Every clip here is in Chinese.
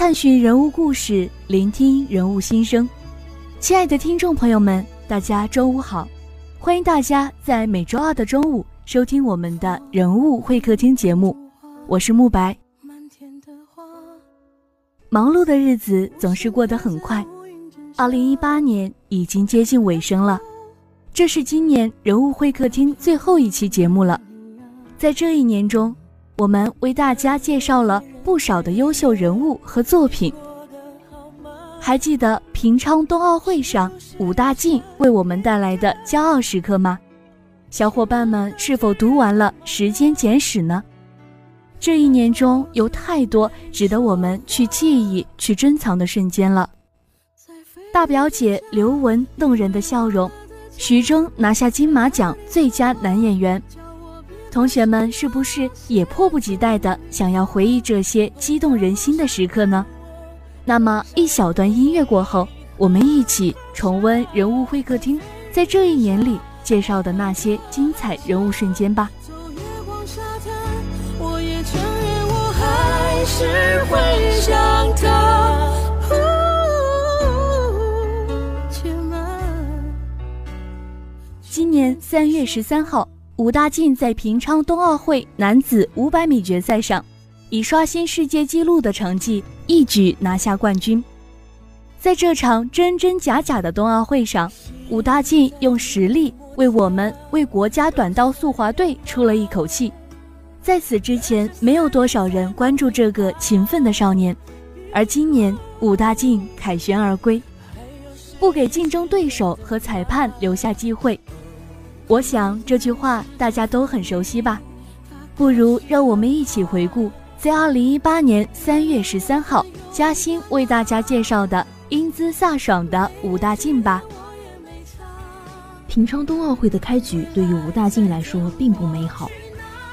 探寻人物故事，聆听人物心声。亲爱的听众朋友们，大家中午好！欢迎大家在每周二的中午收听我们的人物会客厅节目，我是慕白。忙碌的日子总是过得很快，二零一八年已经接近尾声了，这是今年人物会客厅最后一期节目了。在这一年中，我们为大家介绍了。不少的优秀人物和作品，还记得平昌冬奥会上武大靖为我们带来的骄傲时刻吗？小伙伴们是否读完了《时间简史》呢？这一年中有太多值得我们去记忆、去珍藏的瞬间了。大表姐刘雯动人的笑容，徐峥拿下金马奖最佳男演员。同学们是不是也迫不及待的想要回忆这些激动人心的时刻呢？那么一小段音乐过后，我们一起重温人物会客厅在这一年里介绍的那些精彩人物瞬间吧。今年三月十三号。武大靖在平昌冬奥会男子500米决赛上，以刷新世界纪录的成绩一举拿下冠军。在这场真真假假的冬奥会上，武大靖用实力为我们、为国家短道速滑队出了一口气。在此之前，没有多少人关注这个勤奋的少年，而今年武大靖凯旋而归，不给竞争对手和裁判留下机会。我想这句话大家都很熟悉吧，不如让我们一起回顾在二零一八年三月十三号嘉欣为大家介绍的英姿飒爽的武大靖吧。平昌冬奥会的开局对于武大靖来说并不美好，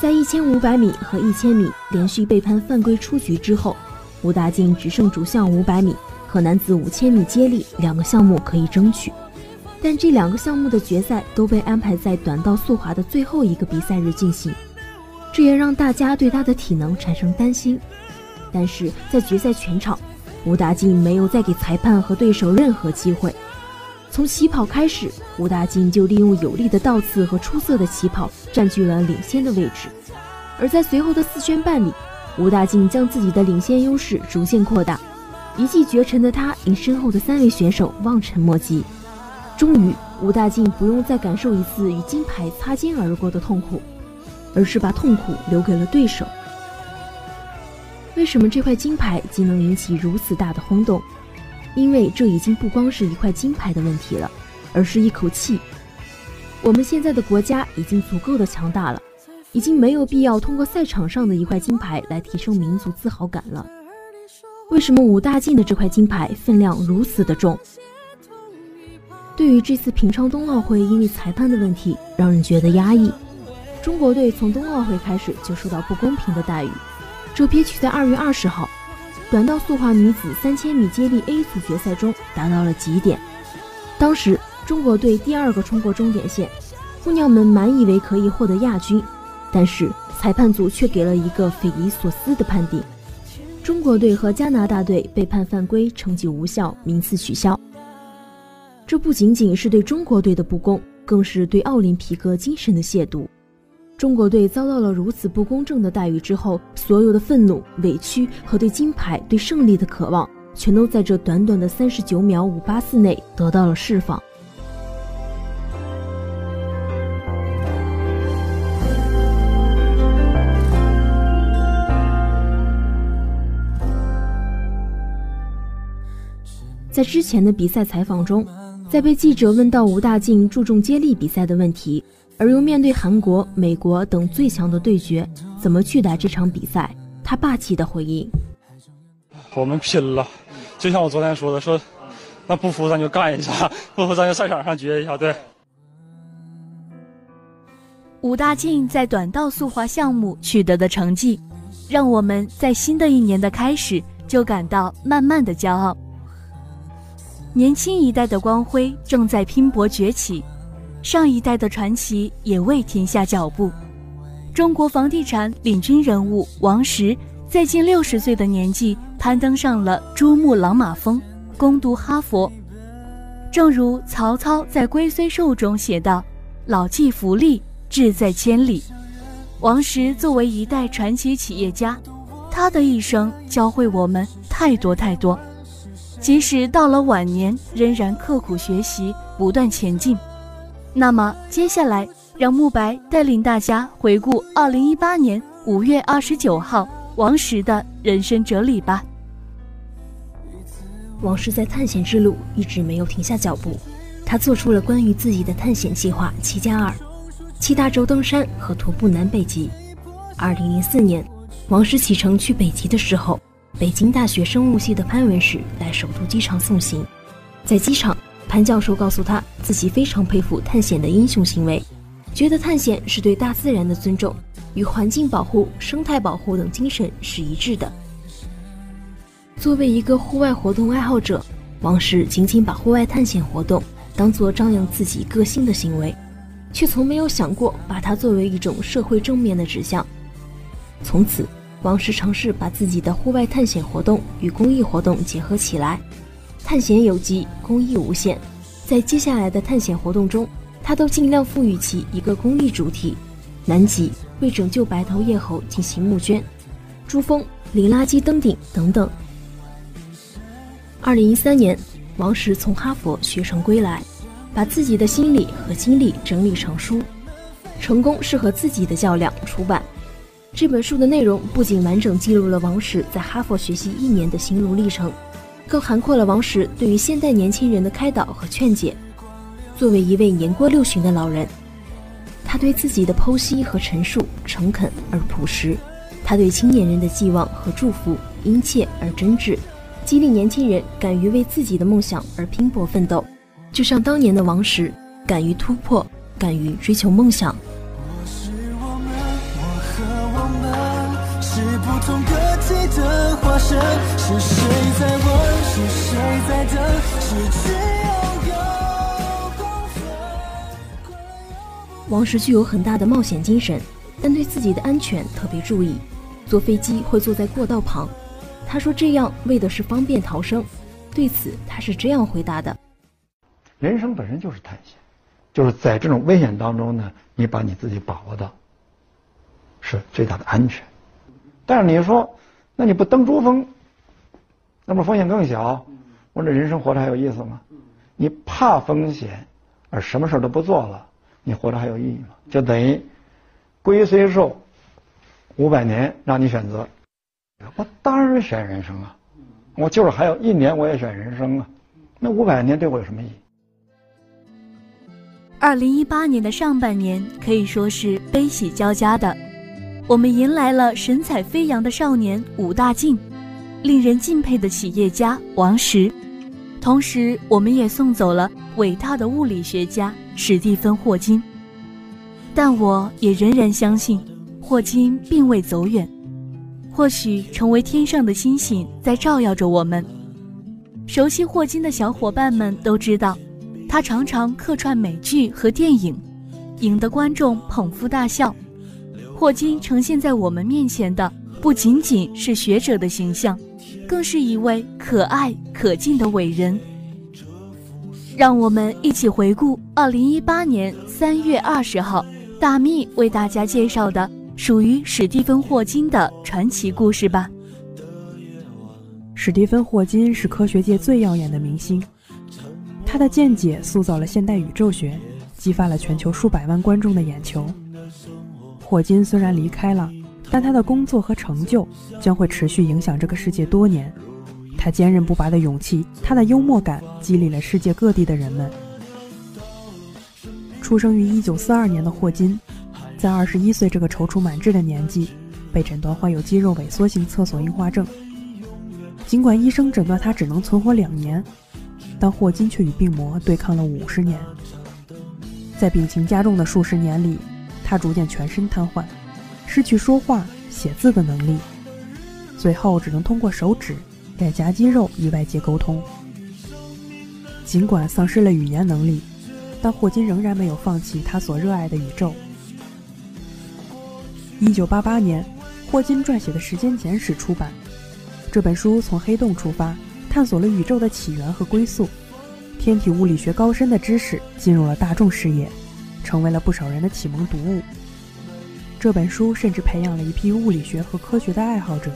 在一千五百米和一千米连续被判犯规出局之后，武大靖只剩主项五百米和男子五千米接力两个项目可以争取。但这两个项目的决赛都被安排在短道速滑的最后一个比赛日进行，这也让大家对他的体能产生担心。但是在决赛全场，吴大靖没有再给裁判和对手任何机会。从起跑开始，吴大靖就利用有力的倒刺和出色的起跑占据了领先的位置。而在随后的四圈半里，吴大靖将自己的领先优势逐渐扩大，一骑绝尘的他令身后的三位选手望尘莫及。终于，吴大靖不用再感受一次与金牌擦肩而过的痛苦，而是把痛苦留给了对手。为什么这块金牌竟能引起如此大的轰动？因为这已经不光是一块金牌的问题了，而是一口气。我们现在的国家已经足够的强大了，已经没有必要通过赛场上的一块金牌来提升民族自豪感了。为什么武大靖的这块金牌分量如此的重？对于这次平昌冬奥会因为裁判的问题，让人觉得压抑。中国队从冬奥会开始就受到不公平的待遇，这憋屈在二月二十号，短道速滑女子三千米接力 A 组决赛中达到了极点。当时中国队第二个冲过终点线，姑娘们满以为可以获得亚军，但是裁判组却给了一个匪夷所思的判定：中国队和加拿大队被判犯规，成绩无效，名次取消。这不仅仅是对中国队的不公，更是对奥林匹克精神的亵渎。中国队遭到了如此不公正的待遇之后，所有的愤怒、委屈和对金牌、对胜利的渴望，全都在这短短的三十九秒五八四内得到了释放。在之前的比赛采访中。在被记者问到吴大靖注重接力比赛的问题，而又面对韩国、美国等最强的对决，怎么去打这场比赛？他霸气的回应：“我们拼了，就像我昨天说的，说那不服咱就干一下，不服咱就赛场上决一下。”对。吴大靖在短道速滑项目取得的成绩，让我们在新的一年的开始就感到满满的骄傲。年轻一代的光辉正在拼搏崛起，上一代的传奇也未停下脚步。中国房地产领军人物王石，在近六十岁的年纪攀登上了珠穆朗玛峰，攻读哈佛。正如曹操在《龟虽寿》中写道：“老骥伏枥，志在千里。”王石作为一代传奇企业家，他的一生教会我们太多太多。即使到了晚年，仍然刻苦学习，不断前进。那么，接下来让慕白带领大家回顾2018年5月29号王石的人生哲理吧。王石在探险之路一直没有停下脚步，他做出了关于自己的探险计划“七加二”，七大洲登山和徒步南北极。2004年，王石启程去北极的时候。北京大学生物系的潘文史来首都机场送行，在机场，潘教授告诉他自己非常佩服探险的英雄行为，觉得探险是对大自然的尊重，与环境保护、生态保护等精神是一致的。作为一个户外活动爱好者，王石仅仅把户外探险活动当做张扬自己个性的行为，却从没有想过把它作为一种社会正面的指向。从此。王石尝试把自己的户外探险活动与公益活动结合起来，探险有机，公益无限。在接下来的探险活动中，他都尽量赋予其一个公益主题。南极为拯救白头叶猴进行募捐，珠峰零垃圾登顶等等。二零一三年，王石从哈佛学成归来，把自己的心理和经历整理成书，《成功是和自己的较量》出版。这本书的内容不仅完整记录了王石在哈佛学习一年的心路历程，更涵括了王石对于现代年轻人的开导和劝解。作为一位年过六旬的老人，他对自己的剖析和陈述诚恳而朴实，他对青年人的寄望和祝福殷切而真挚，激励年轻人敢于为自己的梦想而拼搏奋斗，就像当年的王石，敢于突破，敢于追求梦想。是谁在问？是谁在等？失去拥有。王石具有很大的冒险精神，但对自己的安全特别注意。坐飞机会坐在过道旁，他说这样为的是方便逃生。对此，他是这样回答的：人生本身就是探险，就是在这种危险当中呢，你把你自己把握到是最大的安全。但是你说。那你不登珠峰，那不风险更小？我说这人生活着还有意思吗？你怕风险而什么事都不做了，你活着还有意义吗？就等于龟虽寿五百年，让你选择，我当然选人生啊！我就是还有一年，我也选人生啊！那五百年对我有什么意义？二零一八年的上半年可以说是悲喜交加的。我们迎来了神采飞扬的少年武大靖，令人敬佩的企业家王石，同时，我们也送走了伟大的物理学家史蒂芬·霍金。但我也仍然相信，霍金并未走远，或许成为天上的星星在照耀着我们。熟悉霍金的小伙伴们都知道，他常常客串美剧和电影，引得观众捧腹大笑。霍金呈现在我们面前的不仅仅是学者的形象，更是一位可爱可敬的伟人。让我们一起回顾二零一八年三月二十号，大蜜为大家介绍的属于史蒂芬·霍金的传奇故事吧。史蒂芬·霍金是科学界最耀眼的明星，他的见解塑造了现代宇宙学，激发了全球数百万观众的眼球。霍金虽然离开了，但他的工作和成就将会持续影响这个世界多年。他坚韧不拔的勇气，他的幽默感，激励了世界各地的人们。出生于1942年的霍金，在21岁这个踌躇满志的年纪，被诊断患有肌肉萎缩性侧索硬化症。尽管医生诊断他只能存活两年，但霍金却与病魔对抗了五十年。在病情加重的数十年里，他逐渐全身瘫痪，失去说话、写字的能力，最后只能通过手指、脸颊肌肉与外界沟通。尽管丧失了语言能力，但霍金仍然没有放弃他所热爱的宇宙。一九八八年，霍金撰写的《时间简史》出版。这本书从黑洞出发，探索了宇宙的起源和归宿，天体物理学高深的知识进入了大众视野，成为了不少人的启蒙读物。这本书甚至培养了一批物理学和科学的爱好者。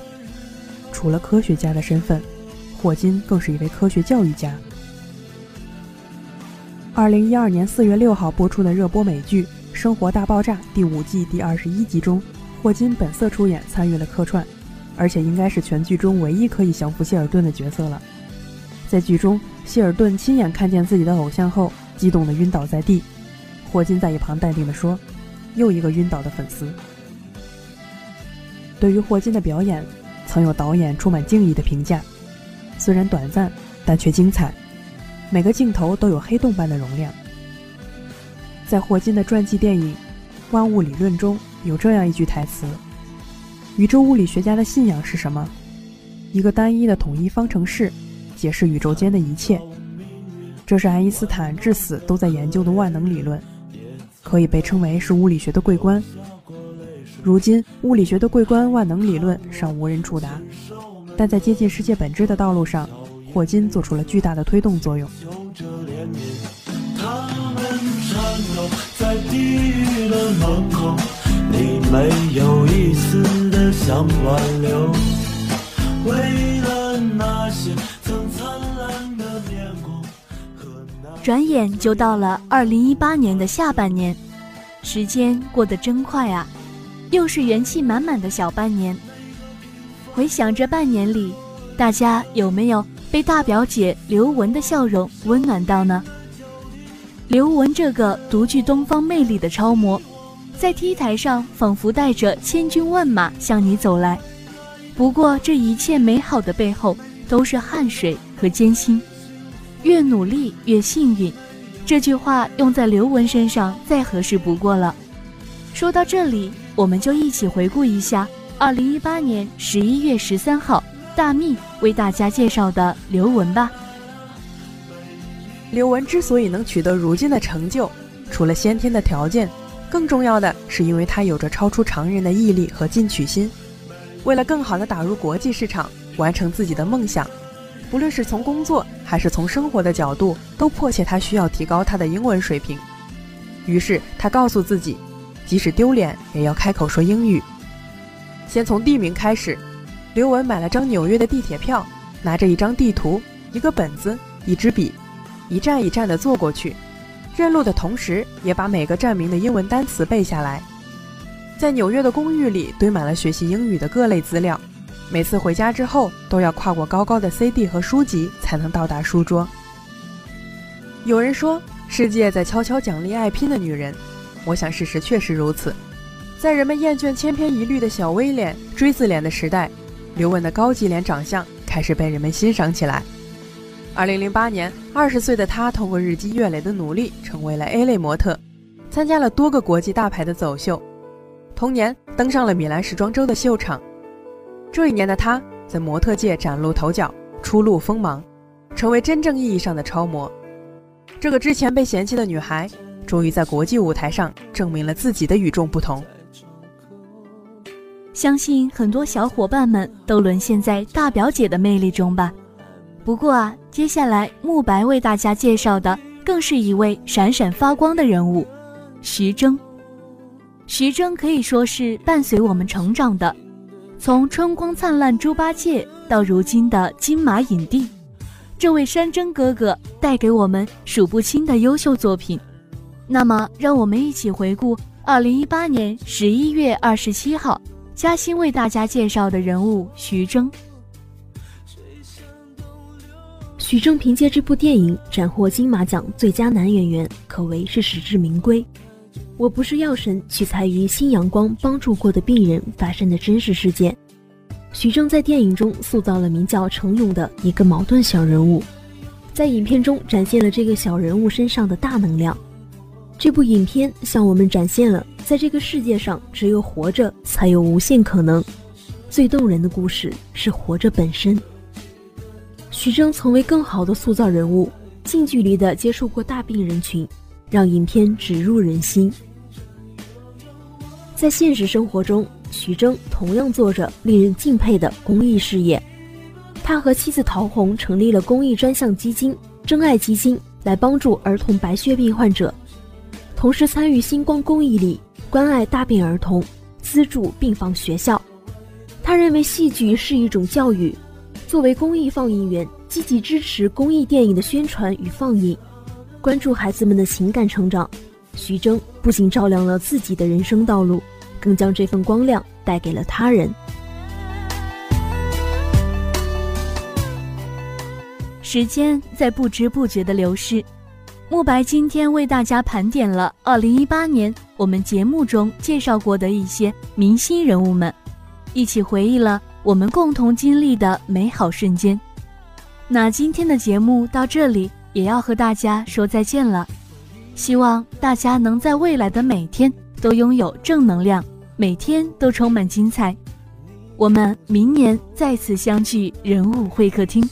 除了科学家的身份，霍金更是一位科学教育家。二零一二年四月六号播出的热播美剧《生活大爆炸》第五季第二十一集中，霍金本色出演，参与了客串。而且应该是全剧中唯一可以降服谢尔顿的角色了。在剧中，谢尔顿亲眼看见自己的偶像后，激动的晕倒在地。霍金在一旁淡定地说：“又一个晕倒的粉丝。”对于霍金的表演，曾有导演充满敬意的评价：“虽然短暂，但却精彩，每个镜头都有黑洞般的容量。”在霍金的传记电影《万物理论》中有这样一句台词。宇宙物理学家的信仰是什么？一个单一的统一方程式，解释宇宙间的一切。这是爱因斯坦至死都在研究的万能理论，可以被称为是物理学的桂冠。如今，物理学的桂冠万能理论尚无人触达，但在接近世界本质的道路上，霍金做出了巨大的推动作用。你没有一丝的想挽留，转眼就到了二零一八年的下半年，时间过得真快啊，又是元气满满的小半年。回想这半年里，大家有没有被大表姐刘雯的笑容温暖到呢？刘雯这个独具东方魅力的超模。在 T 台上，仿佛带着千军万马向你走来。不过，这一切美好的背后，都是汗水和艰辛。越努力越幸运，这句话用在刘雯身上再合适不过了。说到这里，我们就一起回顾一下2018年11月13号大蜜为大家介绍的刘雯吧。刘雯之所以能取得如今的成就，除了先天的条件。更重要的是，因为她有着超出常人的毅力和进取心。为了更好地打入国际市场，完成自己的梦想，不论是从工作还是从生活的角度，都迫切他需要提高他的英文水平。于是他告诉自己，即使丢脸也要开口说英语。先从地名开始，刘雯买了张纽约的地铁票，拿着一张地图、一个本子、一支笔，一站一站地坐过去。认路的同时，也把每个站名的英文单词背下来。在纽约的公寓里堆满了学习英语的各类资料，每次回家之后都要跨过高高的 CD 和书籍才能到达书桌。有人说，世界在悄悄奖励爱拼的女人，我想事实确实如此。在人们厌倦千篇一律的小 V 脸、锥子脸的时代，刘雯的高级脸长相开始被人们欣赏起来。二零零八年，二十岁的她通过日积月累的努力，成为了 A 类模特，参加了多个国际大牌的走秀。同年，登上了米兰时装周的秀场。这一年的她，在模特界崭露头角，初露锋芒，成为真正意义上的超模。这个之前被嫌弃的女孩，终于在国际舞台上证明了自己的与众不同。相信很多小伙伴们都沦陷在大表姐的魅力中吧。不过啊，接下来慕白为大家介绍的更是一位闪闪发光的人物——徐峥。徐峥可以说是伴随我们成长的，从春光灿烂猪八戒到如今的金马影帝，这位山珍哥哥带给我们数不清的优秀作品。那么，让我们一起回顾二零一八年十一月二十七号，嘉欣为大家介绍的人物徐峥。徐峥凭借这部电影斩获金马奖最佳男演员，可谓是实至名归。我不是药神取材于新阳光帮助过的病人发生的真实事件。徐峥在电影中塑造了名叫程勇的一个矛盾小人物，在影片中展现了这个小人物身上的大能量。这部影片向我们展现了，在这个世界上，只有活着才有无限可能。最动人的故事是活着本身。徐峥曾为更好的塑造人物，近距离的接触过大病人群，让影片直入人心。在现实生活中，徐峥同样做着令人敬佩的公益事业。他和妻子陶虹成立了公益专项基金“真爱基金”，来帮助儿童白血病患者，同时参与星光公益里关爱大病儿童，资助病房学校。他认为戏剧是一种教育。作为公益放映员，积极支持公益电影的宣传与放映，关注孩子们的情感成长。徐峥不仅照亮了自己的人生道路，更将这份光亮带给了他人。时间在不知不觉的流逝，慕白今天为大家盘点了2018年我们节目中介绍过的一些明星人物们，一起回忆了。我们共同经历的美好瞬间。那今天的节目到这里也要和大家说再见了。希望大家能在未来的每天都拥有正能量，每天都充满精彩。我们明年再次相聚，人物会客厅。